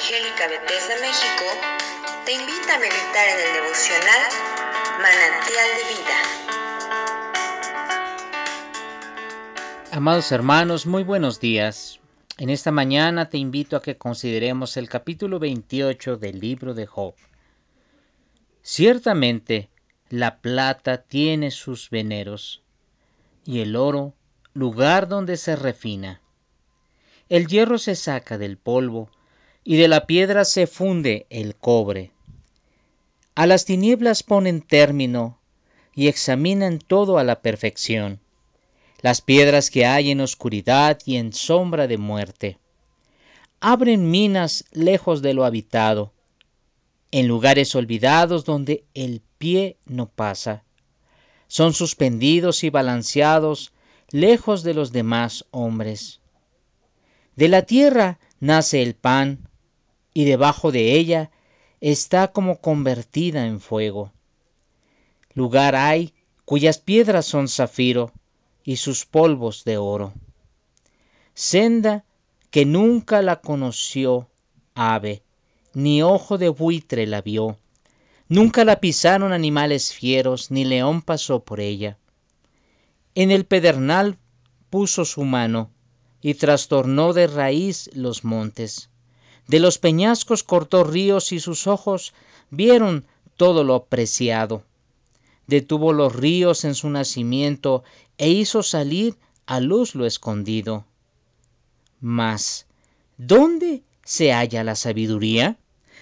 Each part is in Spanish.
Evangélica Bethesda México te invita a meditar en el devocional Manantial de Vida. Amados hermanos, muy buenos días. En esta mañana te invito a que consideremos el capítulo 28 del libro de Job. Ciertamente, la plata tiene sus veneros, y el oro lugar donde se refina. El hierro se saca del polvo, y de la piedra se funde el cobre. A las tinieblas ponen término, y examinan todo a la perfección, las piedras que hay en oscuridad y en sombra de muerte. Abren minas lejos de lo habitado, en lugares olvidados donde el pie no pasa. Son suspendidos y balanceados lejos de los demás hombres. De la tierra nace el pan, y debajo de ella está como convertida en fuego. Lugar hay cuyas piedras son zafiro y sus polvos de oro. Senda que nunca la conoció ave, ni ojo de buitre la vio. Nunca la pisaron animales fieros, ni león pasó por ella. En el pedernal puso su mano, y trastornó de raíz los montes. De los peñascos cortó ríos y sus ojos vieron todo lo apreciado. Detuvo los ríos en su nacimiento e hizo salir a luz lo escondido. Mas, ¿dónde se halla la sabiduría?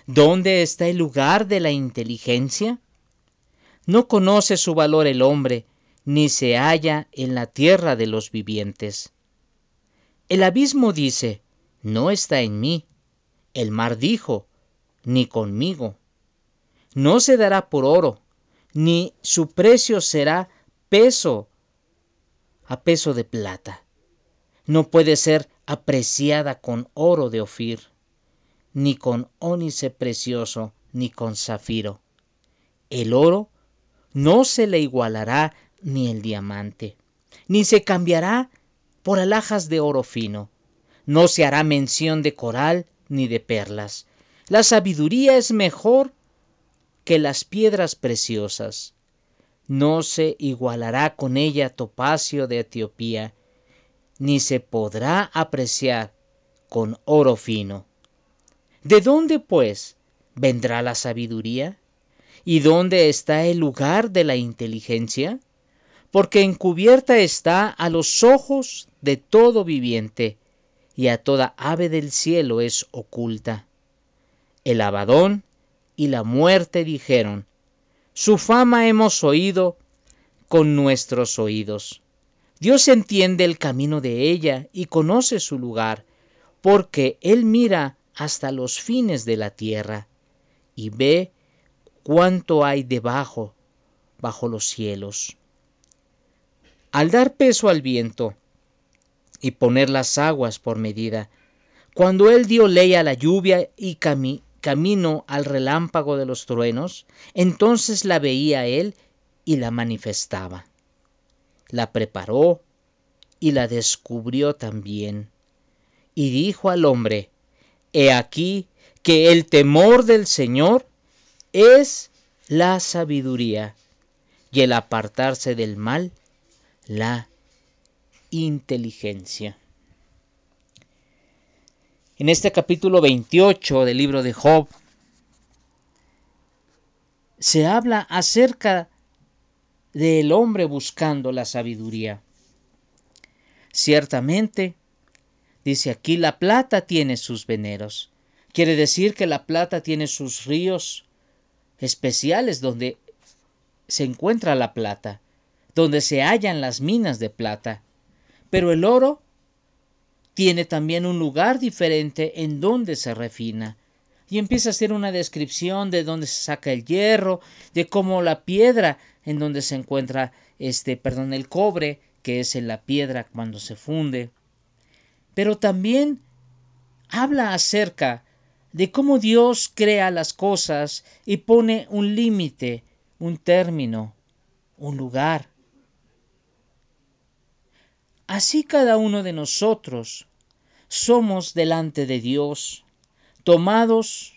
¿Dónde está el lugar de la inteligencia? No conoce su valor el hombre, ni se halla en la tierra de los vivientes. El abismo dice, no está en mí. El mar dijo, ni conmigo. No se dará por oro, ni su precio será peso a peso de plata. No puede ser apreciada con oro de Ofir, ni con ónice precioso, ni con zafiro. El oro no se le igualará ni el diamante, ni se cambiará por alhajas de oro fino. No se hará mención de coral ni de perlas. La sabiduría es mejor que las piedras preciosas. No se igualará con ella topacio de Etiopía, ni se podrá apreciar con oro fino. ¿De dónde, pues, vendrá la sabiduría? ¿Y dónde está el lugar de la inteligencia? porque encubierta está a los ojos de todo viviente, y a toda ave del cielo es oculta. El abadón y la muerte dijeron, su fama hemos oído con nuestros oídos. Dios entiende el camino de ella y conoce su lugar, porque Él mira hasta los fines de la tierra y ve cuánto hay debajo, bajo los cielos. Al dar peso al viento y poner las aguas por medida, cuando él dio ley a la lluvia y camino al relámpago de los truenos, entonces la veía él y la manifestaba. La preparó y la descubrió también. Y dijo al hombre, He aquí que el temor del Señor es la sabiduría, y el apartarse del mal la inteligencia. En este capítulo 28 del libro de Job se habla acerca del hombre buscando la sabiduría. Ciertamente, dice aquí, la plata tiene sus veneros. Quiere decir que la plata tiene sus ríos especiales donde se encuentra la plata donde se hallan las minas de plata. Pero el oro tiene también un lugar diferente en donde se refina. Y empieza a hacer una descripción de dónde se saca el hierro, de cómo la piedra en donde se encuentra este, perdón, el cobre, que es en la piedra cuando se funde. Pero también habla acerca de cómo Dios crea las cosas y pone un límite, un término, un lugar. Así cada uno de nosotros somos delante de Dios. tomados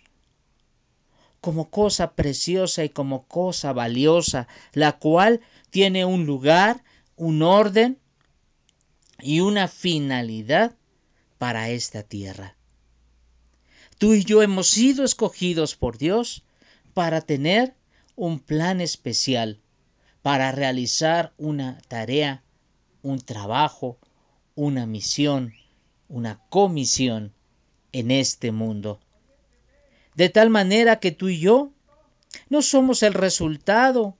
como cosa preciosa y como cosa valiosa, la cual tiene un lugar, un orden y una finalidad para esta tierra. Tú y yo hemos sido escogidos por Dios para tener un plan especial, para realizar una tarea, un trabajo, una misión, una comisión en este mundo. De tal manera que tú y yo no somos el resultado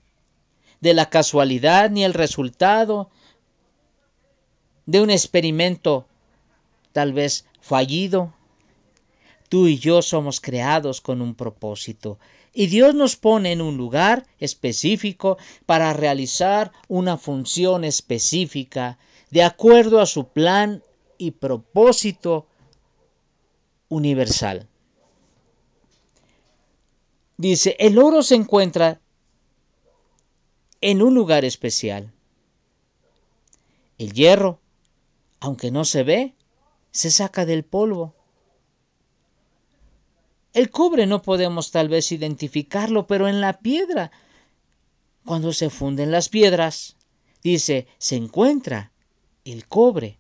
de la casualidad ni el resultado de un experimento tal vez fallido. Tú y yo somos creados con un propósito y Dios nos pone en un lugar específico para realizar una función específica de acuerdo a su plan y propósito universal. Dice, el oro se encuentra en un lugar especial. El hierro, aunque no se ve, se saca del polvo. El cobre no podemos tal vez identificarlo, pero en la piedra, cuando se funden las piedras, dice, se encuentra el cobre.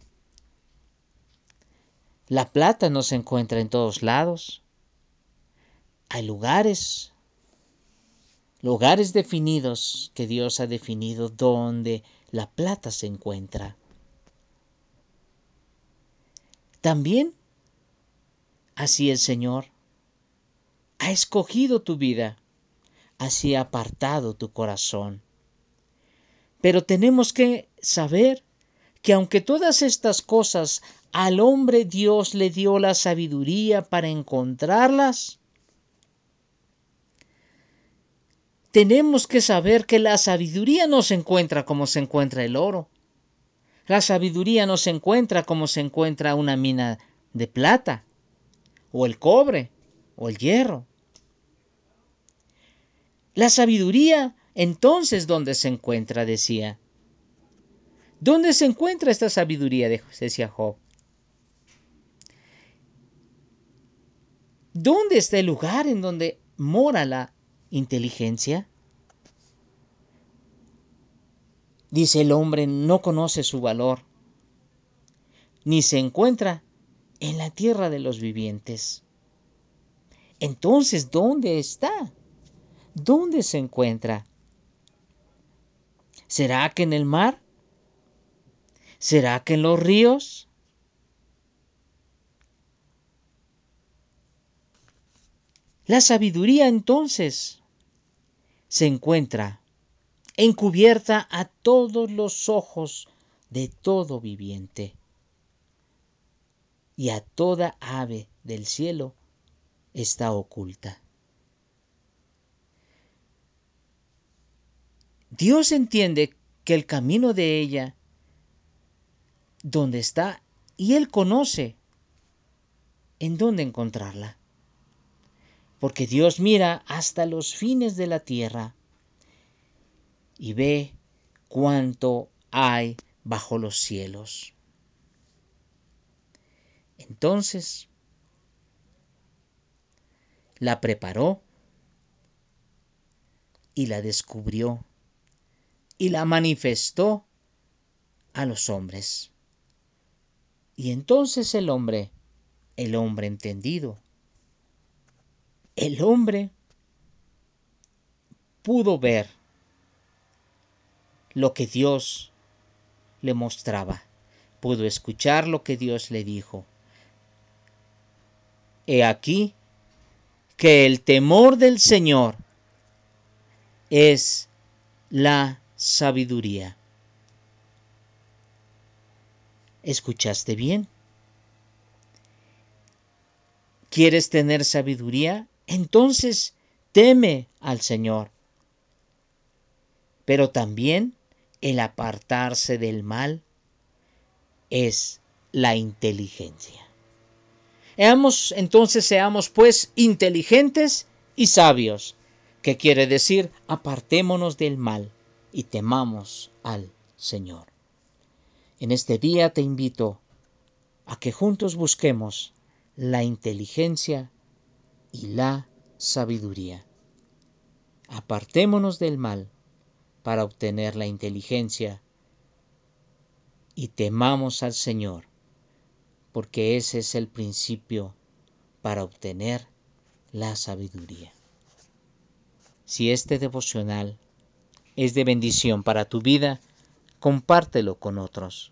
La plata no se encuentra en todos lados. Hay lugares, lugares definidos que Dios ha definido donde la plata se encuentra. También así el Señor ha escogido tu vida, así ha apartado tu corazón. Pero tenemos que saber que aunque todas estas cosas al hombre Dios le dio la sabiduría para encontrarlas, tenemos que saber que la sabiduría no se encuentra como se encuentra el oro. La sabiduría no se encuentra como se encuentra una mina de plata, o el cobre, o el hierro. La sabiduría, entonces, ¿dónde se encuentra? decía. ¿Dónde se encuentra esta sabiduría? decía Job. ¿Dónde está el lugar en donde mora la inteligencia? Dice el hombre, no conoce su valor, ni se encuentra en la tierra de los vivientes. Entonces, ¿dónde está? ¿Dónde se encuentra? ¿Será que en el mar? ¿Será que en los ríos? La sabiduría entonces se encuentra encubierta a todos los ojos de todo viviente y a toda ave del cielo está oculta. Dios entiende que el camino de ella, donde está, y Él conoce en dónde encontrarla porque Dios mira hasta los fines de la tierra y ve cuánto hay bajo los cielos. Entonces, la preparó y la descubrió y la manifestó a los hombres. Y entonces el hombre, el hombre entendido, el hombre pudo ver lo que Dios le mostraba, pudo escuchar lo que Dios le dijo. He aquí que el temor del Señor es la sabiduría. ¿Escuchaste bien? ¿Quieres tener sabiduría? entonces teme al Señor. Pero también el apartarse del mal es la inteligencia. Seamos, entonces seamos pues inteligentes y sabios, que quiere decir apartémonos del mal y temamos al Señor. En este día te invito a que juntos busquemos la inteligencia y la sabiduría. Apartémonos del mal para obtener la inteligencia y temamos al Señor, porque ese es el principio para obtener la sabiduría. Si este devocional es de bendición para tu vida, compártelo con otros